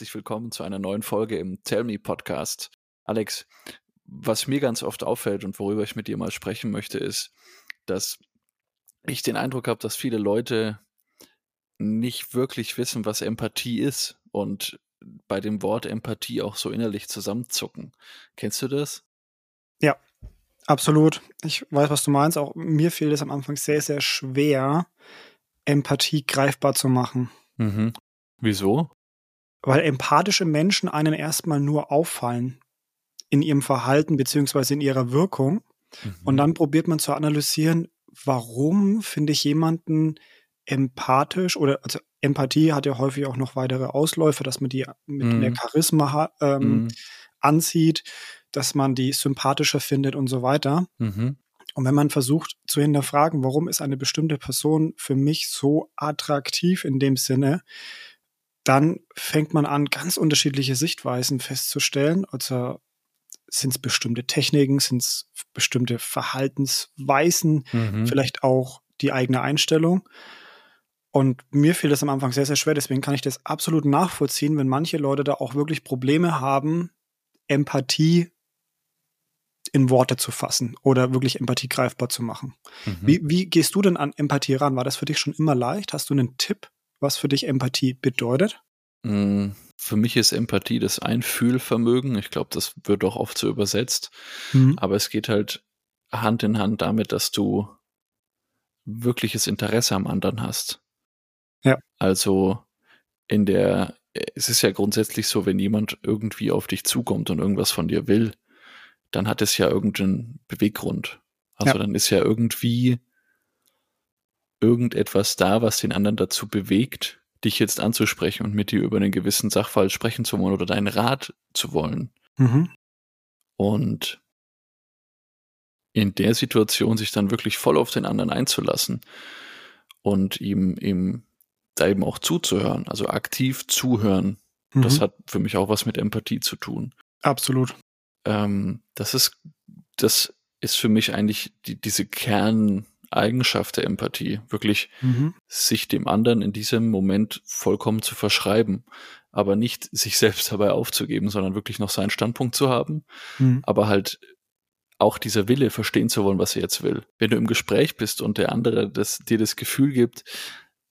herzlich willkommen zu einer neuen Folge im Tell Me Podcast. Alex, was mir ganz oft auffällt und worüber ich mit dir mal sprechen möchte, ist, dass ich den Eindruck habe, dass viele Leute nicht wirklich wissen, was Empathie ist und bei dem Wort Empathie auch so innerlich zusammenzucken. Kennst du das? Ja, absolut. Ich weiß, was du meinst. Auch mir fiel es am Anfang sehr, sehr schwer, Empathie greifbar zu machen. Mhm. Wieso? Weil empathische Menschen einen erstmal nur auffallen in ihrem Verhalten beziehungsweise in ihrer Wirkung. Mhm. Und dann probiert man zu analysieren, warum finde ich jemanden empathisch oder also Empathie hat ja häufig auch noch weitere Ausläufe, dass man die mit mhm. mehr Charisma ähm, mhm. anzieht, dass man die sympathischer findet und so weiter. Mhm. Und wenn man versucht zu hinterfragen, warum ist eine bestimmte Person für mich so attraktiv in dem Sinne, dann fängt man an, ganz unterschiedliche Sichtweisen festzustellen. Also sind es bestimmte Techniken, sind es bestimmte Verhaltensweisen, mhm. vielleicht auch die eigene Einstellung. Und mir fiel das am Anfang sehr, sehr schwer. Deswegen kann ich das absolut nachvollziehen, wenn manche Leute da auch wirklich Probleme haben, Empathie in Worte zu fassen oder wirklich Empathie greifbar zu machen. Mhm. Wie, wie gehst du denn an Empathie ran? War das für dich schon immer leicht? Hast du einen Tipp, was für dich Empathie bedeutet? Mm, für mich ist Empathie das Einfühlvermögen. Ich glaube, das wird auch oft so übersetzt. Mhm. Aber es geht halt Hand in Hand damit, dass du wirkliches Interesse am anderen hast. Ja. Also in der, es ist ja grundsätzlich so, wenn jemand irgendwie auf dich zukommt und irgendwas von dir will, dann hat es ja irgendeinen Beweggrund. Also ja. dann ist ja irgendwie irgendetwas da, was den anderen dazu bewegt, dich jetzt anzusprechen und mit dir über einen gewissen Sachverhalt sprechen zu wollen oder deinen Rat zu wollen. Mhm. Und in der Situation sich dann wirklich voll auf den anderen einzulassen und ihm, ihm da eben auch zuzuhören, also aktiv zuhören, mhm. das hat für mich auch was mit Empathie zu tun. Absolut. Ähm, das ist, das ist für mich eigentlich die, diese Kerneigenschaft der Empathie, wirklich mhm. sich dem anderen in diesem Moment vollkommen zu verschreiben, aber nicht sich selbst dabei aufzugeben, sondern wirklich noch seinen Standpunkt zu haben, mhm. aber halt auch dieser Wille verstehen zu wollen, was er jetzt will. Wenn du im Gespräch bist und der andere das, dir das Gefühl gibt,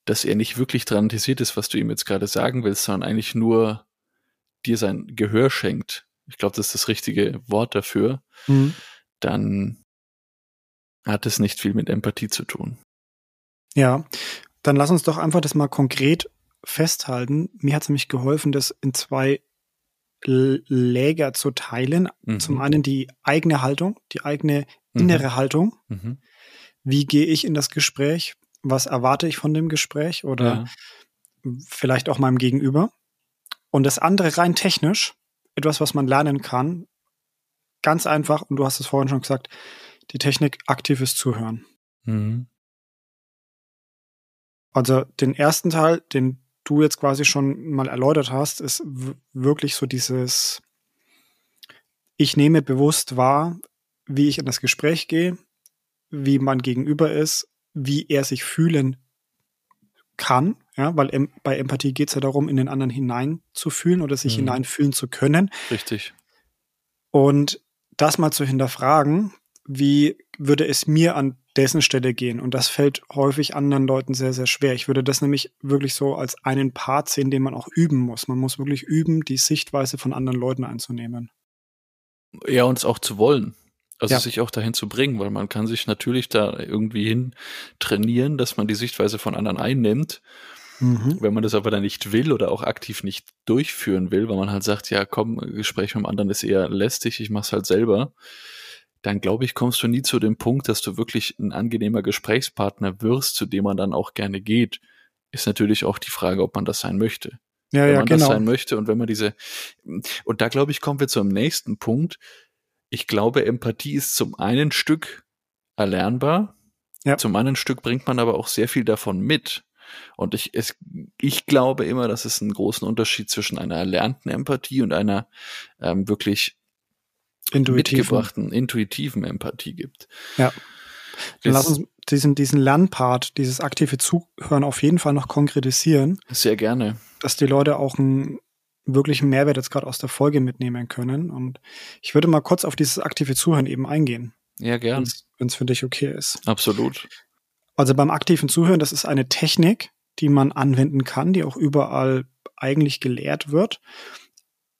dass er nicht wirklich daran interessiert ist, was du ihm jetzt gerade sagen willst, sondern eigentlich nur dir sein Gehör schenkt, ich glaube, das ist das richtige Wort dafür, mhm. dann hat es nicht viel mit Empathie zu tun. Ja, dann lass uns doch einfach das mal konkret festhalten. Mir hat es nämlich geholfen, das in zwei Läger zu teilen. Mhm. Zum einen die eigene Haltung, die eigene mhm. innere mhm. Haltung. Mhm. Wie gehe ich in das Gespräch? Was erwarte ich von dem Gespräch oder ja. vielleicht auch meinem Gegenüber? Und das andere rein technisch, etwas, was man lernen kann. Ganz einfach, und du hast es vorhin schon gesagt, die Technik aktives Zuhören. Mhm. Also den ersten Teil, den du jetzt quasi schon mal erläutert hast, ist wirklich so dieses, ich nehme bewusst wahr, wie ich in das Gespräch gehe, wie man gegenüber ist, wie er sich fühlen kann, ja, weil em bei Empathie geht es ja darum, in den anderen hineinzufühlen oder sich mhm. hineinfühlen zu können. Richtig. Und das mal zu hinterfragen, wie würde es mir an dessen Stelle gehen? Und das fällt häufig anderen Leuten sehr, sehr schwer. Ich würde das nämlich wirklich so als einen Part sehen, den man auch üben muss. Man muss wirklich üben, die Sichtweise von anderen Leuten einzunehmen. Ja, und es auch zu wollen. Also ja. sich auch dahin zu bringen, weil man kann sich natürlich da irgendwie hin trainieren, dass man die Sichtweise von anderen einnimmt. Mhm. Wenn man das aber dann nicht will oder auch aktiv nicht durchführen will, weil man halt sagt, ja komm, Gespräch mit dem anderen ist eher lästig, ich mach's halt selber, dann glaube ich, kommst du nie zu dem Punkt, dass du wirklich ein angenehmer Gesprächspartner wirst, zu dem man dann auch gerne geht. Ist natürlich auch die Frage, ob man das sein möchte. Ja, wenn ja, man genau. das sein möchte und wenn man diese, und da glaube ich, kommen wir zum nächsten Punkt, ich glaube, Empathie ist zum einen Stück erlernbar, ja. zum anderen Stück bringt man aber auch sehr viel davon mit. Und ich, es, ich glaube immer, dass es einen großen Unterschied zwischen einer erlernten Empathie und einer ähm, wirklich intuitiven. mitgebrachten, intuitiven Empathie gibt. Ja. Dann lass uns diesen, diesen Lernpart, dieses aktive Zuhören auf jeden Fall noch konkretisieren. Sehr gerne. Dass die Leute auch ein wirklichen Mehrwert jetzt gerade aus der Folge mitnehmen können. Und ich würde mal kurz auf dieses aktive Zuhören eben eingehen. Ja, gern. Wenn es für dich okay ist. Absolut. Also beim aktiven Zuhören, das ist eine Technik, die man anwenden kann, die auch überall eigentlich gelehrt wird,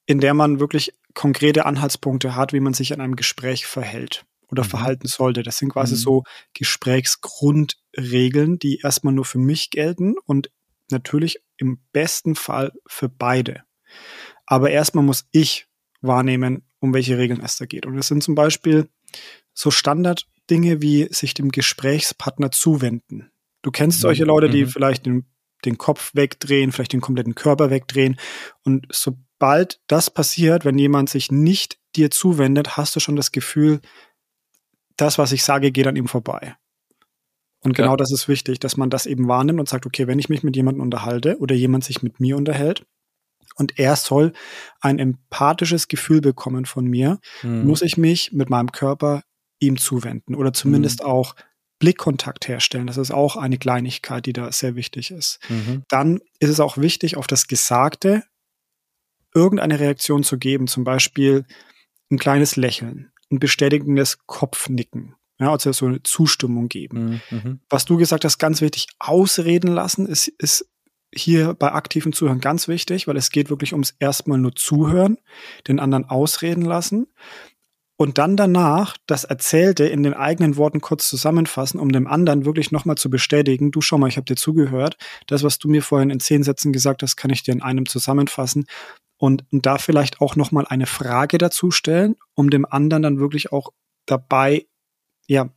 in der man wirklich konkrete Anhaltspunkte hat, wie man sich in einem Gespräch verhält oder mhm. verhalten sollte. Das sind quasi mhm. so Gesprächsgrundregeln, die erstmal nur für mich gelten und natürlich im besten Fall für beide. Aber erstmal muss ich wahrnehmen, um welche Regeln es da geht. Und es sind zum Beispiel so Standarddinge wie sich dem Gesprächspartner zuwenden. Du kennst mhm. solche Leute, die mhm. vielleicht den, den Kopf wegdrehen, vielleicht den kompletten Körper wegdrehen. Und sobald das passiert, wenn jemand sich nicht dir zuwendet, hast du schon das Gefühl, das, was ich sage, geht an ihm vorbei. Und genau ja. das ist wichtig, dass man das eben wahrnimmt und sagt, okay, wenn ich mich mit jemandem unterhalte oder jemand sich mit mir unterhält und er soll ein empathisches Gefühl bekommen von mir, mhm. muss ich mich mit meinem Körper ihm zuwenden oder zumindest mhm. auch Blickkontakt herstellen. Das ist auch eine Kleinigkeit, die da sehr wichtig ist. Mhm. Dann ist es auch wichtig, auf das Gesagte irgendeine Reaktion zu geben, zum Beispiel ein kleines Lächeln, ein bestätigendes Kopfnicken. Ja, also so eine Zustimmung geben. Mhm, mhm. Was du gesagt hast, ganz wichtig, ausreden lassen ist, ist hier bei aktiven Zuhören ganz wichtig, weil es geht wirklich ums erstmal nur Zuhören, den anderen ausreden lassen und dann danach das Erzählte in den eigenen Worten kurz zusammenfassen, um dem anderen wirklich nochmal zu bestätigen, du schau mal, ich habe dir zugehört, das, was du mir vorhin in zehn Sätzen gesagt hast, kann ich dir in einem zusammenfassen und, da vielleicht auch nochmal eine Frage dazu stellen, um dem anderen dann wirklich auch dabei ja,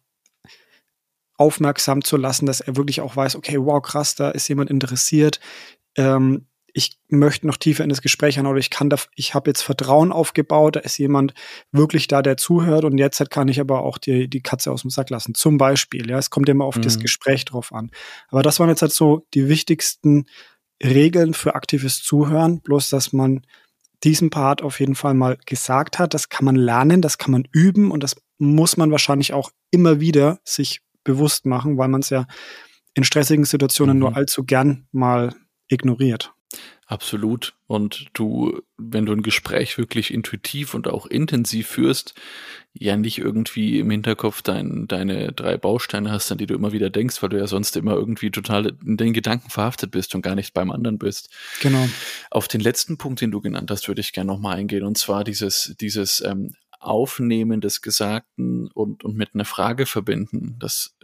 aufmerksam zu lassen, dass er wirklich auch weiß, okay, wow, krass, da ist jemand interessiert. Ähm, ich möchte noch tiefer in das Gespräch an oder ich kann da, ich habe jetzt Vertrauen aufgebaut, da ist jemand wirklich da, der zuhört und jetzt kann ich aber auch die, die Katze aus dem Sack lassen. Zum Beispiel, ja, es kommt immer auf mhm. das Gespräch drauf an. Aber das waren jetzt halt so die wichtigsten Regeln für aktives Zuhören, bloß dass man diesen Part auf jeden Fall mal gesagt hat. Das kann man lernen, das kann man üben und das muss man wahrscheinlich auch immer wieder sich bewusst machen, weil man es ja in stressigen Situationen mhm. nur allzu gern mal ignoriert. Absolut. Und du, wenn du ein Gespräch wirklich intuitiv und auch intensiv führst, ja nicht irgendwie im Hinterkopf dein, deine drei Bausteine hast, an die du immer wieder denkst, weil du ja sonst immer irgendwie total in den Gedanken verhaftet bist und gar nicht beim anderen bist. Genau. Auf den letzten Punkt, den du genannt hast, würde ich gerne nochmal eingehen. Und zwar dieses, dieses ähm, Aufnehmen des Gesagten und, und mit einer Frage verbinden. Das,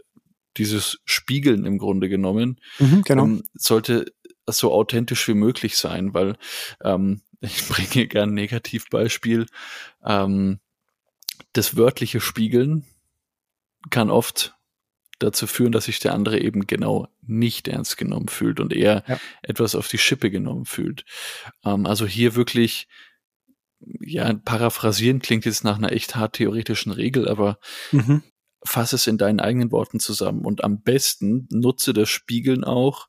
dieses Spiegeln im Grunde genommen, mhm, genau. ähm, sollte so authentisch wie möglich sein, weil ähm, ich bringe gern ein Negativbeispiel. Ähm, das wörtliche Spiegeln kann oft dazu führen, dass sich der andere eben genau nicht ernst genommen fühlt und eher ja. etwas auf die Schippe genommen fühlt. Ähm, also hier wirklich, ja, paraphrasieren klingt jetzt nach einer echt hart theoretischen Regel, aber mhm. fass es in deinen eigenen Worten zusammen und am besten nutze das Spiegeln auch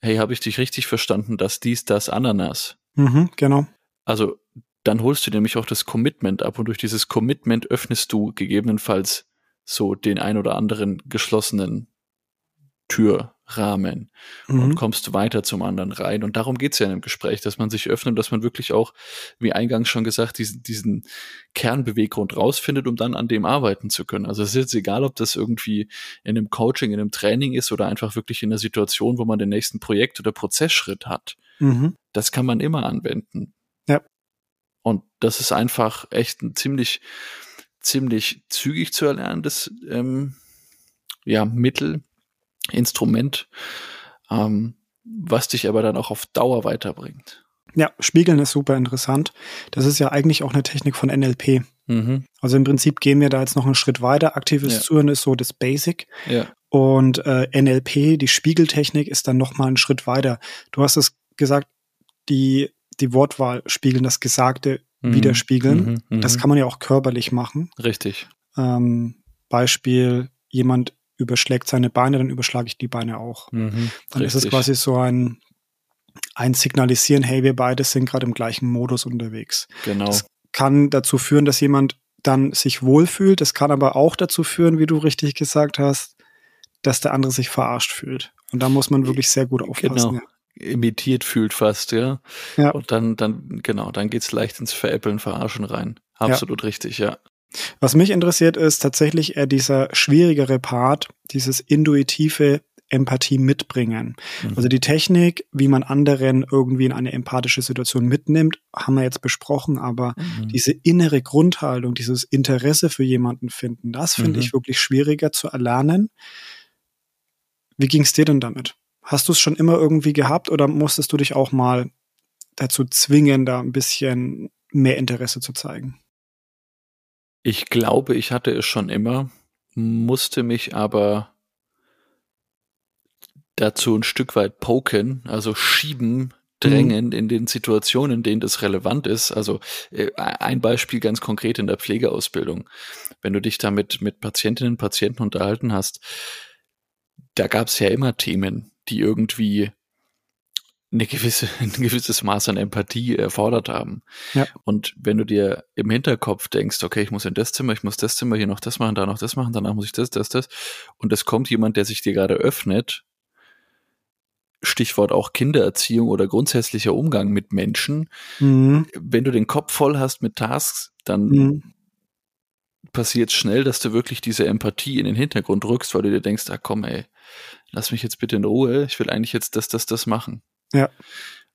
hey, habe ich dich richtig verstanden, dass dies, das, Ananas. Mhm, genau. Also dann holst du nämlich auch das Commitment ab und durch dieses Commitment öffnest du gegebenenfalls so den ein oder anderen geschlossenen Türrahmen mhm. und kommst weiter zum anderen rein. Und darum geht's ja in einem Gespräch, dass man sich öffnet, dass man wirklich auch, wie eingangs schon gesagt, diesen, diesen Kernbeweggrund rausfindet, um dann an dem arbeiten zu können. Also es ist jetzt egal, ob das irgendwie in einem Coaching, in einem Training ist oder einfach wirklich in einer Situation, wo man den nächsten Projekt- oder Prozessschritt hat. Mhm. Das kann man immer anwenden. Ja. Und das ist einfach echt ein ziemlich, ziemlich zügig zu erlernendes ähm, ja, Mittel, Instrument, ähm, was dich aber dann auch auf Dauer weiterbringt. Ja, Spiegeln ist super interessant. Das ist ja eigentlich auch eine Technik von NLP. Mhm. Also im Prinzip gehen wir da jetzt noch einen Schritt weiter. Aktives ja. Zuhören ist so das Basic. Ja. Und äh, NLP, die Spiegeltechnik, ist dann noch mal einen Schritt weiter. Du hast es gesagt, die, die Wortwahl spiegeln, das Gesagte mhm. widerspiegeln. Mhm. Das mhm. kann man ja auch körperlich machen. Richtig. Ähm, Beispiel, jemand überschlägt seine Beine, dann überschlage ich die Beine auch. Mhm, dann richtig. ist es quasi so ein, ein Signalisieren, hey, wir beide sind gerade im gleichen Modus unterwegs. Genau. Das kann dazu führen, dass jemand dann sich wohlfühlt. Das kann aber auch dazu führen, wie du richtig gesagt hast, dass der andere sich verarscht fühlt. Und da muss man wirklich sehr gut aufpassen. Genau. imitiert fühlt fast, ja. ja. Und dann, dann, genau, dann geht's leicht ins Veräppeln, Verarschen rein. Absolut ja. richtig, ja. Was mich interessiert, ist tatsächlich eher dieser schwierigere Part, dieses intuitive Empathie mitbringen. Mhm. Also die Technik, wie man anderen irgendwie in eine empathische Situation mitnimmt, haben wir jetzt besprochen, aber mhm. diese innere Grundhaltung, dieses Interesse für jemanden finden, das finde mhm. ich wirklich schwieriger zu erlernen. Wie ging es dir denn damit? Hast du es schon immer irgendwie gehabt oder musstest du dich auch mal dazu zwingen, da ein bisschen mehr Interesse zu zeigen? Ich glaube, ich hatte es schon immer, musste mich aber dazu ein Stück weit poken, also schieben, drängen mhm. in den Situationen, in denen das relevant ist. Also äh, ein Beispiel ganz konkret in der Pflegeausbildung. Wenn du dich da mit, mit Patientinnen und Patienten unterhalten hast, da gab es ja immer Themen, die irgendwie eine gewisse, ein gewisses Maß an Empathie erfordert haben. Ja. Und wenn du dir im Hinterkopf denkst, okay, ich muss in das Zimmer, ich muss das Zimmer, hier noch das machen, da noch das machen, danach muss ich das, das, das, und es kommt jemand, der sich dir gerade öffnet, Stichwort auch Kindererziehung oder grundsätzlicher Umgang mit Menschen, mhm. wenn du den Kopf voll hast mit Tasks, dann mhm. passiert schnell, dass du wirklich diese Empathie in den Hintergrund rückst, weil du dir denkst, ah komm ey, lass mich jetzt bitte in Ruhe, ich will eigentlich jetzt das, das, das machen. Ja.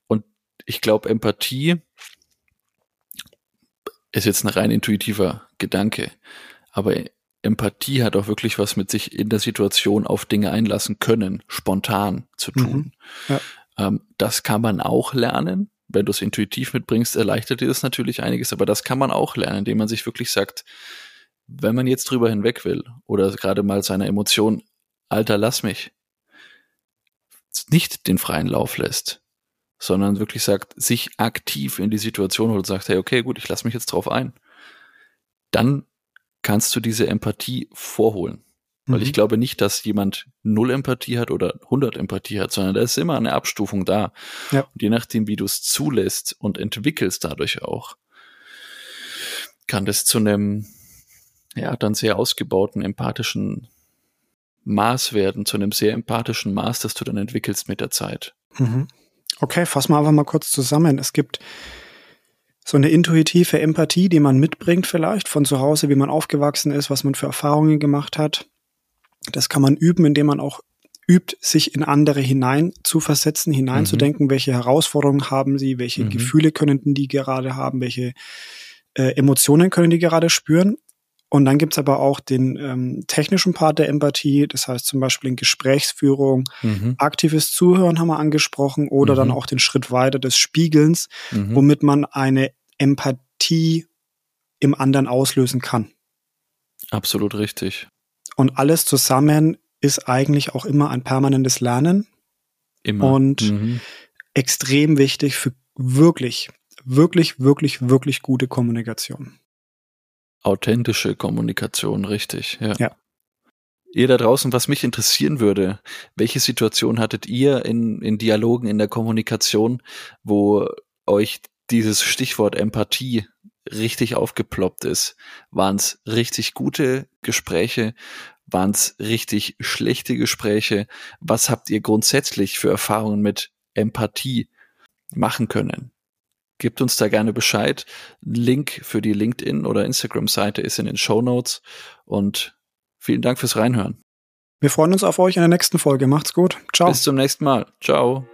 Und ich glaube, Empathie ist jetzt ein rein intuitiver Gedanke, aber Empathie hat auch wirklich was mit sich in der Situation auf Dinge einlassen können, spontan zu mhm. tun. Mhm. Ja. Ähm, das kann man auch lernen. Wenn du es intuitiv mitbringst, erleichtert dir das natürlich einiges, aber das kann man auch lernen, indem man sich wirklich sagt, wenn man jetzt drüber hinweg will oder gerade mal seiner Emotion, Alter, lass mich, nicht den freien Lauf lässt, sondern wirklich sagt, sich aktiv in die Situation holt und sagt, hey, okay, gut, ich lasse mich jetzt drauf ein. Dann kannst du diese Empathie vorholen. Weil ich mhm. glaube nicht, dass jemand null Empathie hat oder 100 Empathie hat, sondern da ist immer eine Abstufung da. Ja. Und je nachdem, wie du es zulässt und entwickelst dadurch auch, kann das zu einem, ja, dann sehr ausgebauten empathischen Maß werden, zu einem sehr empathischen Maß, das du dann entwickelst mit der Zeit. Mhm. Okay, fassen wir einfach mal kurz zusammen. Es gibt so eine intuitive Empathie, die man mitbringt vielleicht von zu Hause, wie man aufgewachsen ist, was man für Erfahrungen gemacht hat. Das kann man üben, indem man auch übt, sich in andere hinein zu versetzen, hineinzudenken, mhm. welche Herausforderungen haben sie, welche mhm. Gefühle können die gerade haben, welche äh, Emotionen können die gerade spüren. Und dann gibt's aber auch den ähm, technischen Part der Empathie, das heißt zum Beispiel in Gesprächsführung, mhm. aktives Zuhören haben wir angesprochen oder mhm. dann auch den Schritt weiter des Spiegelns, mhm. womit man eine Empathie im anderen auslösen kann. Absolut richtig. Und alles zusammen ist eigentlich auch immer ein permanentes Lernen. Immer. Und mhm. extrem wichtig für wirklich, wirklich, wirklich, wirklich gute Kommunikation authentische Kommunikation, richtig, ja. ja. Ihr da draußen, was mich interessieren würde, welche Situation hattet ihr in, in Dialogen, in der Kommunikation, wo euch dieses Stichwort Empathie richtig aufgeploppt ist? Waren es richtig gute Gespräche? Waren es richtig schlechte Gespräche? Was habt ihr grundsätzlich für Erfahrungen mit Empathie machen können? Gebt uns da gerne Bescheid. Link für die LinkedIn oder Instagram-Seite ist in den Show Notes. Und vielen Dank fürs Reinhören. Wir freuen uns auf euch in der nächsten Folge. Macht's gut. Ciao. Bis zum nächsten Mal. Ciao.